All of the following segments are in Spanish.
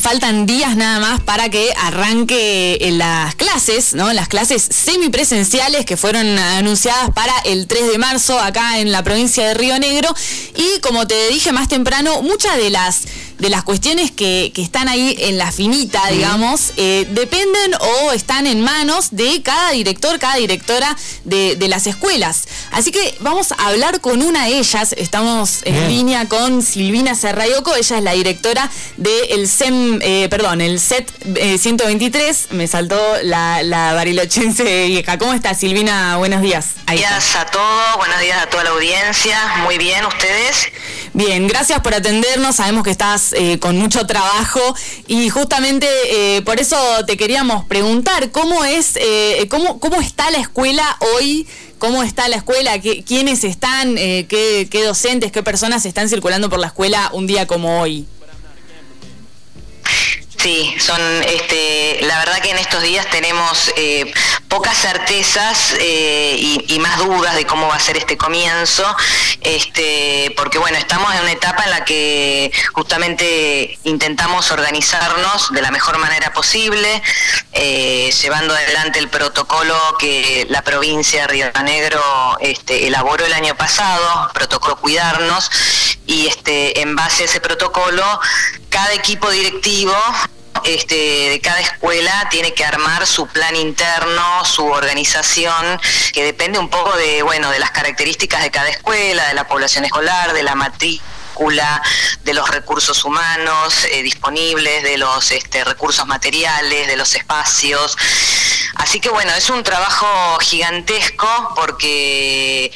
faltan días nada más para que arranque las clases, ¿no? Las clases semipresenciales que fueron anunciadas para el 3 de marzo acá en la provincia de Río Negro. Y como te dije más temprano, muchas de las de las cuestiones que, están ahí en la finita, digamos, eh, dependen o están en manos de cada director, cada directora de, las escuelas. Así que vamos a hablar con una de ellas. Estamos en línea con Silvina Serrayoco. Ella es la directora del SEM, eh, perdón, el SET 123. Eh, Me saltó la, la barilochense vieja. ¿Cómo está Silvina? Buenos días. Buenos días a todos, buenos días a toda la audiencia. Muy bien, ¿ustedes? Bien, gracias por atendernos. Sabemos que estás eh, con mucho trabajo y justamente eh, por eso te queríamos preguntar cómo es, eh, cómo, cómo está la escuela hoy. ¿Cómo está la escuela? ¿Quiénes están? qué, ¿Qué docentes, qué personas están circulando por la escuela un día como hoy? Sí, son, este, la verdad que en estos días tenemos pocas certezas eh, y, más dudas de cómo va a ser este comienzo, este, porque bueno, estamos en una etapa en la que justamente intentamos organizarnos de la mejor manera posible, eh, llevando adelante el protocolo que la provincia de Río Negro este, elaboró el año pasado, protocolo Cuidarnos, y este, en base a ese protocolo, cada equipo directivo este, de cada escuela tiene que armar su plan interno, su organización, que depende un poco de, bueno, de las características de cada escuela, de la población escolar, de la matrícula, de los recursos humanos eh, disponibles, de los este, recursos materiales, de los espacios. Así que bueno, es un trabajo gigantesco porque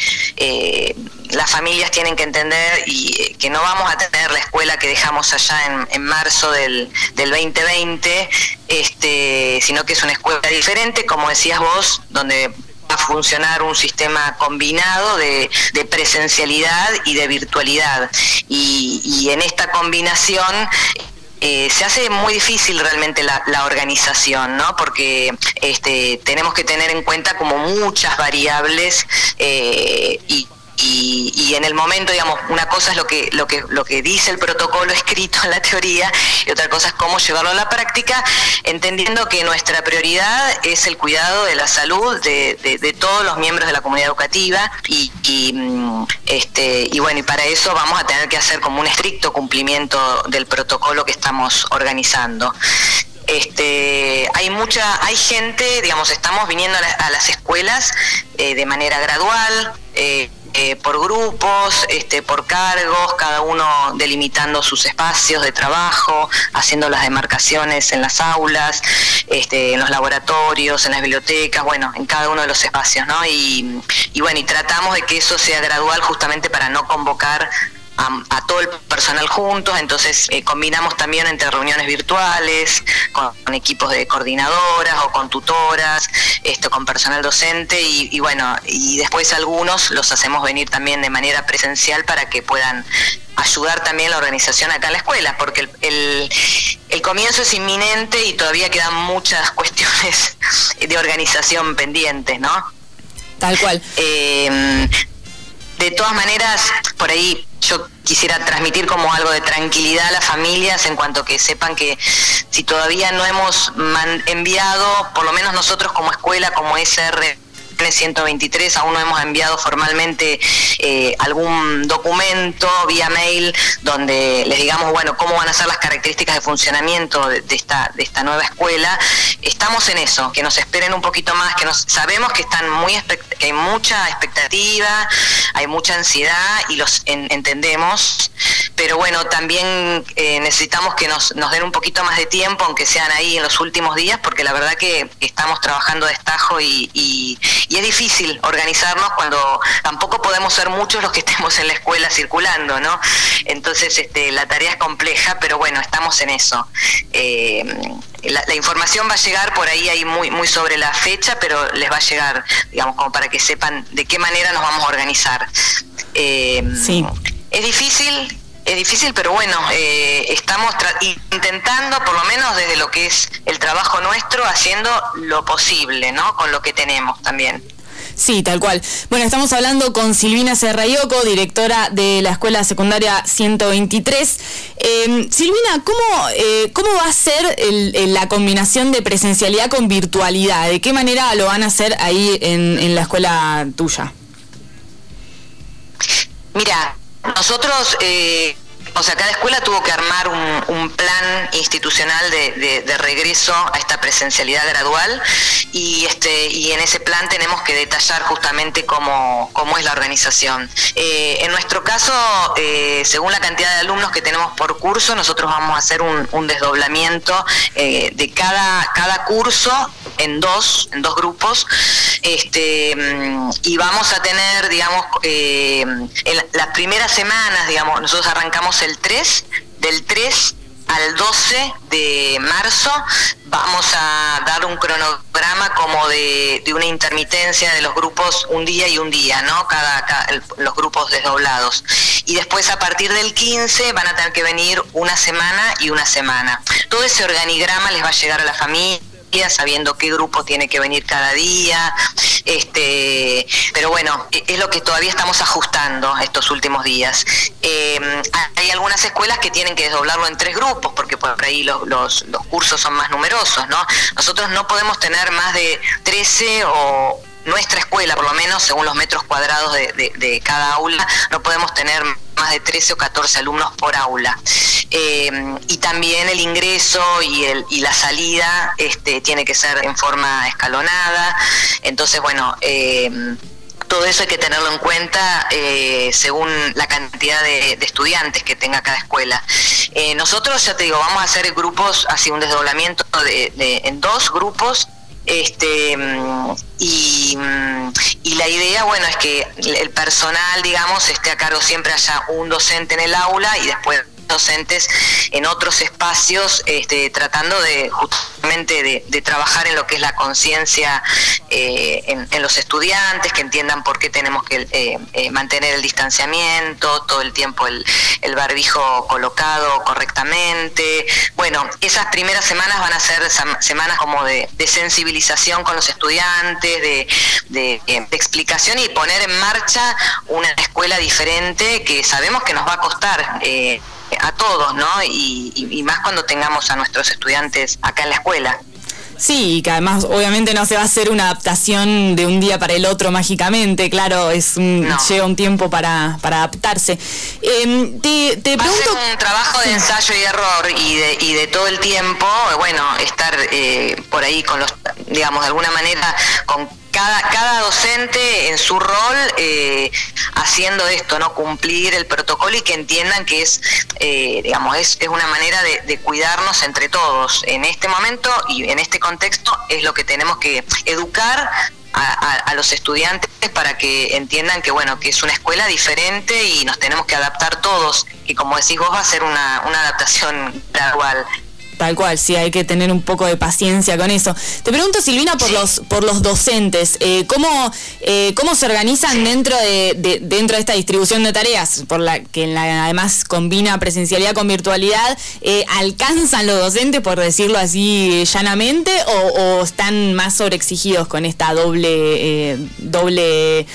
las familias tienen que entender y eh, que no vamos a tener la escuela que dejamos allá en, marzo del, 2020, este, sino que es una escuela diferente, como decías vos, donde va a funcionar un sistema combinado de, presencialidad y de virtualidad. Y, en esta combinación eh, se hace muy difícil realmente la, organización, ¿no? Porque este, tenemos que tener en cuenta como muchas variables eh, y y, en el momento, digamos, una cosa es lo que, lo, que, lo que dice el protocolo escrito en la teoría y otra cosa es cómo llevarlo a la práctica, entendiendo que nuestra prioridad es el cuidado de la salud de, de, todos los miembros de la comunidad educativa y, y, mm, este, y bueno, y para eso vamos a tener que hacer como un estricto cumplimiento del protocolo que estamos organizando. Este, hay mucha, hay gente, digamos, estamos viniendo a, las escuelas eh, de manera gradual, eh, eh, por grupos, este, por cargos, cada uno delimitando sus espacios de trabajo, haciendo las demarcaciones en las aulas, este, en los laboratorios, en las bibliotecas, bueno, en cada uno de los espacios, ¿no? Y, bueno, y tratamos de que eso sea gradual justamente para no convocar a, todo el personal juntos, entonces eh, combinamos también entre reuniones virtuales, con, equipos de coordinadoras o con tutoras, esto con personal docente y, bueno, y después algunos los hacemos venir también de manera presencial para que puedan ayudar también la organización acá en la escuela, porque el, el, comienzo es inminente y todavía quedan muchas cuestiones de organización pendientes, ¿no? Tal cual. Eh, de todas maneras, por ahí yo quisiera transmitir como algo de tranquilidad a las familias en cuanto que sepan que si todavía no hemos enviado, por lo menos nosotros como escuela, como SR 123 aún no hemos enviado formalmente eh, algún documento vía mail donde les digamos, bueno, cómo van a ser las características de funcionamiento de, esta, de esta nueva escuela. Estamos en eso, que nos esperen un poquito más, que nos, sabemos que están muy que hay mucha expectativa, hay mucha ansiedad y los entendemos, pero bueno, también eh, necesitamos que nos, nos den un poquito más de tiempo, aunque sean ahí en los últimos días, porque la verdad que estamos trabajando de estajo y, y, es difícil organizarnos cuando tampoco podemos ser muchos los que estemos en la escuela circulando, ¿no? Entonces este, la tarea es compleja, pero bueno, estamos en eso. Eh, la, información va a llegar por ahí, ahí muy, muy sobre la fecha, pero les va a llegar, digamos, como para que sepan de qué manera nos vamos a organizar. Eh, sí. Es difícil, es difícil, pero bueno, eh, estamos intentando, por lo menos desde lo que es el trabajo nuestro, haciendo lo posible, ¿no? Con lo que tenemos también. Sí, tal cual. Bueno, estamos hablando con Silvina Serrayoco, directora de la Escuela Secundaria 123. Em, Silvina, ¿cómo, eh, ¿cómo va a ser la combinación de presencialidad con virtualidad? ¿De qué manera lo van a hacer ahí en, en la escuela tuya? Mira, nosotros... Eh o sea, cada escuela tuvo que armar un, plan institucional de, regreso a esta presencialidad gradual y, este, y en ese plan tenemos que detallar justamente cómo, cómo es la organización. Eh, en nuestro caso, eh, según la cantidad de alumnos que tenemos por curso, nosotros vamos a hacer un, desdoblamiento eh, de cada, cada curso en dos, en dos grupos, este, mm, y vamos a tener, digamos, en las primeras semanas, digamos, nosotros arrancamos el 3, del 3 al 12 de marzo vamos a dar un cronograma como de, una intermitencia de los grupos un día y un día, ¿no? Cada, los grupos desdoblados. Y después a partir del 15 van a tener que venir una semana y una semana. Todo ese organigrama les va a llegar a la familia sabiendo qué grupo tiene que venir cada día. Este, pero bueno, e, es lo que todavía estamos ajustando estos últimos días. Em, hay algunas escuelas que tienen que desdoblarlo en tres grupos, porque por ahí los, los, cursos son más numerosos, ¿no? Nosotros no podemos tener más de 13 o nuestra escuela, por lo menos según los metros cuadrados de, de cada aula, no podemos tener más de 13 o 14 alumnos por aula. Eh, y también el ingreso y, el, y la salida este, tiene que ser en forma escalonada. Entonces, bueno, eh, todo eso hay que tenerlo en cuenta eh, según la cantidad de, estudiantes que tenga cada escuela. nosotros, ya te digo, vamos a hacer grupos, así un desdoblamiento de, en dos grupos este y, y, la idea bueno es que el personal digamos esté a cargo siempre haya un docente en el aula y después docentes en otros espacios este, tratando de justamente de, trabajar en lo que es la conciencia eh, en, los estudiantes que entiendan por qué tenemos que eh, eh, mantener el distanciamiento todo el tiempo el, barbijo colocado correctamente. Bueno esas primeras semanas van a ser semanas como de, sensibilización con los estudiantes de, de explicación y poner en marcha una escuela diferente que sabemos que nos va a costar a todos, ¿no? Y, más cuando tengamos a nuestros estudiantes acá en la escuela. Sí, que además obviamente no se va a hacer una adaptación de un día para el otro mágicamente, claro, es un, lleva un tiempo para, adaptarse. Eh, te, te pregunto... un trabajo de ensayo y error y de, y de todo el tiempo, bueno, estar eh, por ahí con los, digamos, de alguna manera con cada, cada docente en su rol eh, haciendo esto, ¿no? Cumplir el protocolo y que entiendan que es, eh, digamos, es, es, una manera de, cuidarnos entre todos. En este momento y en este contexto es lo que tenemos que educar a, los estudiantes para que entiendan que bueno que es una escuela diferente y nos tenemos que adaptar todos y como decís vos va a ser una, una adaptación gradual Tal cual, sí, hay que tener un poco de paciencia con eso. Te pregunto, Silvina, por los por los docentes, eh, ¿cómo, eh, ¿cómo se organizan dentro de, dentro de esta distribución de tareas, por la que además combina presencialidad con virtualidad? Eh, ¿Alcanzan los docentes, por decirlo así llanamente, o, o están más sobreexigidos con esta doble doble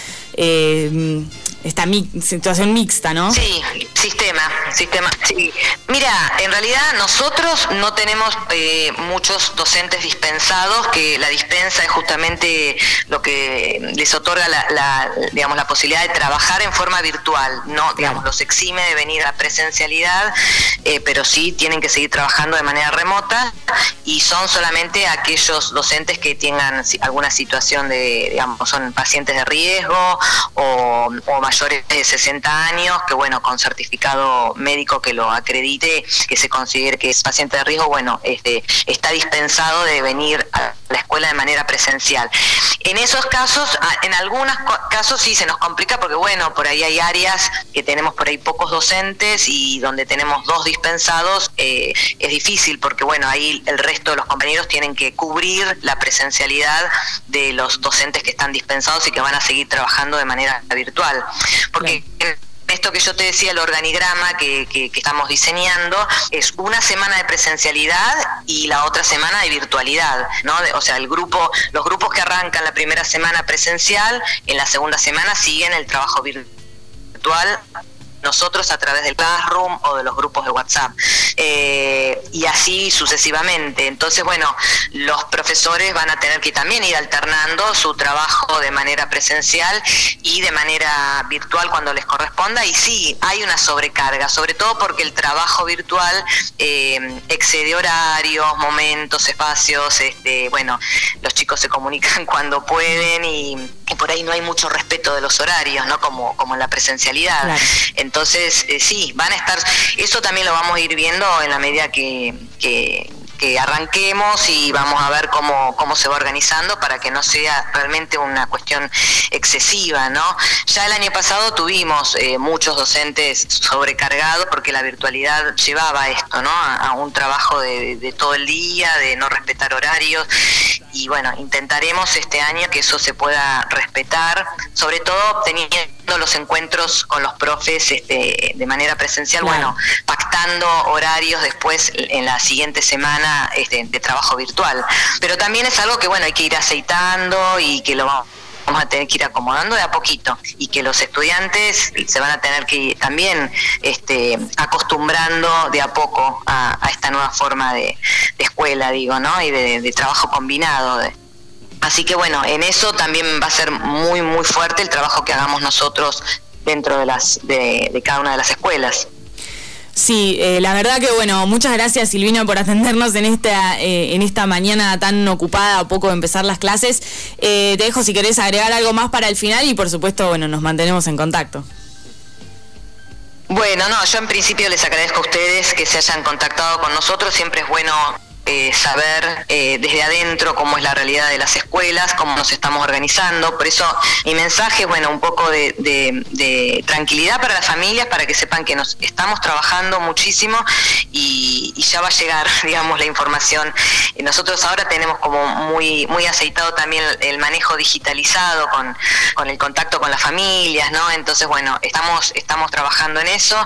esta situación mixta, ¿no? Sí, sistema, sistema. Sí. Mira, en realidad nosotros no tenemos eh, muchos docentes dispensados, que la dispensa es justamente lo que les otorga la, digamos, la posibilidad de trabajar en forma virtual, no, digamos, los exime de venir a presencialidad, eh, pero sí tienen que seguir trabajando de manera remota y son solamente aquellos docentes que tengan alguna situación de, digamos, son pacientes de riesgo o, o mayores de 60 años, que bueno, con certificado médico que lo acredite, que se considere que es paciente de riesgo, bueno, este, está dispensado de venir a la escuela de manera presencial. En esos casos, en algunos casos sí se nos complica porque bueno, por ahí hay áreas que tenemos por ahí pocos docentes y donde tenemos dos dispensados eh, es difícil porque bueno, ahí el resto de los compañeros tienen que cubrir la presencialidad de los docentes que están dispensados y que van a seguir trabajando de manera virtual porque esto que yo te decía, el organigrama que, que, estamos diseñando es una semana de presencialidad y la otra semana de virtualidad, ¿no? o sea, el grupo, los grupos que arrancan la primera semana presencial, en la segunda semana siguen el trabajo virtual nosotros a través del Classroom o de los grupos de WhatsApp. Eh, y así sucesivamente. Entonces, bueno, los profesores van a tener que también ir alternando su trabajo de manera presencial y de manera virtual cuando les corresponda. Y sí, hay una sobrecarga, sobre todo porque el trabajo virtual eh, excede horarios, momentos, espacios. Este, bueno, los chicos se comunican cuando pueden y, por ahí no hay mucho respeto de los horarios, ¿no? Como, como en la presencialidad. Entonces, eh, sí, van a estar, eso también lo vamos a ir viendo en la medida que, que, arranquemos y vamos a ver cómo, cómo se va organizando para que no sea realmente una cuestión excesiva, ¿no? Ya el año pasado tuvimos eh, muchos docentes sobrecargados porque la virtualidad llevaba esto, ¿no? A, un trabajo de, de, todo el día, de no respetar horarios y bueno, intentaremos este año que eso se pueda respetar, sobre todo teniendo los encuentros con los profes este, de manera presencial, bueno, pactando horarios después en la siguiente semana este, de trabajo virtual. Pero también es algo que, bueno, hay que ir aceitando y que lo vamos a tener que ir acomodando de a poquito y que los estudiantes se van a tener que ir también este, acostumbrando de a poco a, esta nueva forma de, escuela, digo, ¿no? Y de, de trabajo combinado. De, Así que bueno, en eso también va a ser muy, muy fuerte el trabajo que hagamos nosotros dentro de, las, de, cada una de las escuelas. Sí, eh, la verdad que bueno, muchas gracias Silvina por atendernos en esta, eh, en esta mañana tan ocupada a poco de empezar las clases. Eh, te dejo si querés agregar algo más para el final y por supuesto, bueno, nos mantenemos en contacto. Bueno, no, yo en principio les agradezco a ustedes que se hayan contactado con nosotros, siempre es bueno eh, saber eh, desde adentro cómo es la realidad de las escuelas, cómo nos estamos organizando. Por eso mi mensaje es, bueno, un poco de, tranquilidad para las familias, para que sepan que nos estamos trabajando muchísimo y, ya va a llegar, digamos, la información. Y nosotros ahora tenemos como muy, muy aceitado también el, manejo digitalizado con, con el contacto con las familias, ¿no? Entonces, bueno, estamos, estamos trabajando en eso.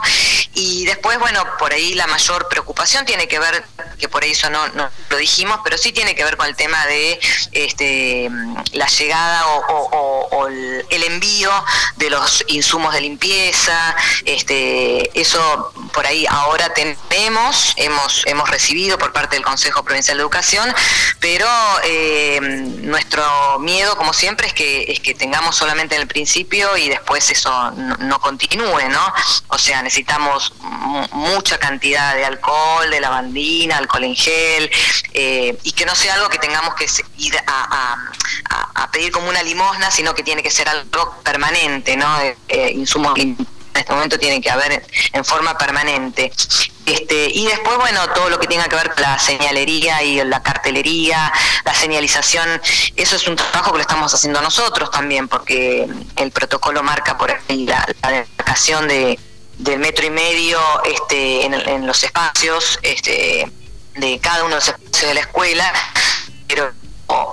Y después, bueno, por ahí la mayor preocupación tiene que ver, que por eso no, no lo dijimos, pero sí tiene que ver con el tema de este, la llegada o, el envío de los insumos de limpieza. Este, eso por ahí ahora tenemos, hemos, hemos recibido por parte del Consejo Provincial de Educación, pero eh, nuestro miedo, como siempre, es que, es que tengamos solamente en el principio y después eso no, continúe, ¿no? O sea, necesitamos mucha cantidad de alcohol, de lavandina, alcohol en gel, eh, y que no sea algo que tengamos que ir a, pedir como una limosna, sino que tiene que ser algo permanente, ¿no? Eh, insumos en este momento tienen que haber en forma permanente. Este, y después, bueno, todo lo que tenga que ver con la señalería y la cartelería, la señalización, eso es un trabajo que lo estamos haciendo nosotros también, porque el protocolo marca por ahí la, demarcación de, del metro y medio este, en, en los espacios, este, de cada uno de los espacios de la escuela, pero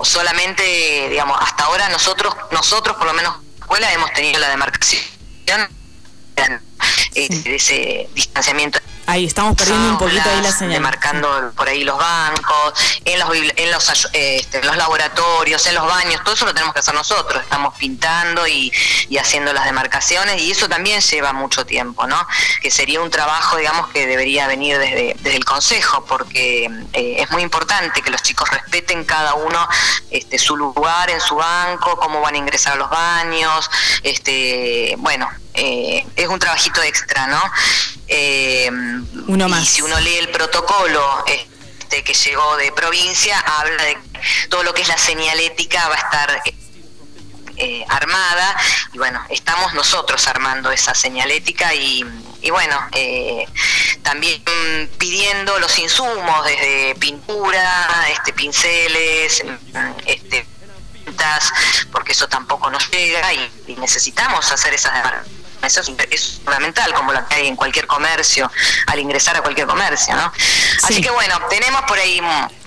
solamente, digamos, hasta ahora nosotros, nosotros por lo menos escuela hemos tenido la demarcación eh, de ese distanciamiento Ahí estamos perdiendo un poquito ahí la señal. Marcando por ahí los bancos, en los, en los, este, los laboratorios, en los baños, todo eso lo tenemos que hacer nosotros. Estamos pintando y, haciendo las demarcaciones y eso también lleva mucho tiempo, ¿no? Que sería un trabajo, digamos, que debería venir desde, desde el Consejo, porque eh, es muy importante que los chicos respeten cada uno este, su lugar en su banco, cómo van a ingresar a los baños, este, bueno, eh, es un trabajito extra, ¿no? Eh, uno más. Y si uno lee el protocolo este, que llegó de provincia, habla de todo lo que es la señalética va a estar eh, armada y bueno, estamos nosotros armando esa señalética y, bueno, eh, también pidiendo los insumos desde pintura, este, pinceles, este, porque eso tampoco nos llega y, necesitamos hacer esas Eso es, fundamental, como lo que hay en cualquier comercio, al ingresar a cualquier comercio, ¿no? Así que bueno, tenemos por ahí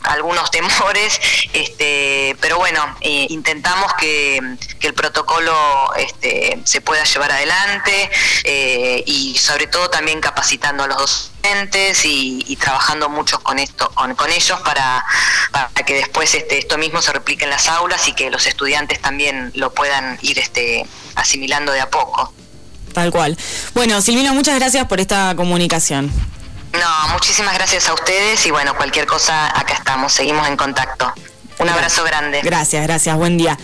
algunos temores, este, pero bueno, eh, intentamos que, el protocolo este, se pueda llevar adelante eh, y sobre todo también capacitando a los docentes y, trabajando mucho con esto, con, ellos para, para, que después este, esto mismo se replique en las aulas y que los estudiantes también lo puedan ir este, asimilando de a poco. Tal cual. Bueno, Silvina, muchas gracias por esta comunicación. No, muchísimas gracias a ustedes y bueno, cualquier cosa, acá estamos, seguimos en contacto. Un abrazo grande. Gracias, gracias, buen día.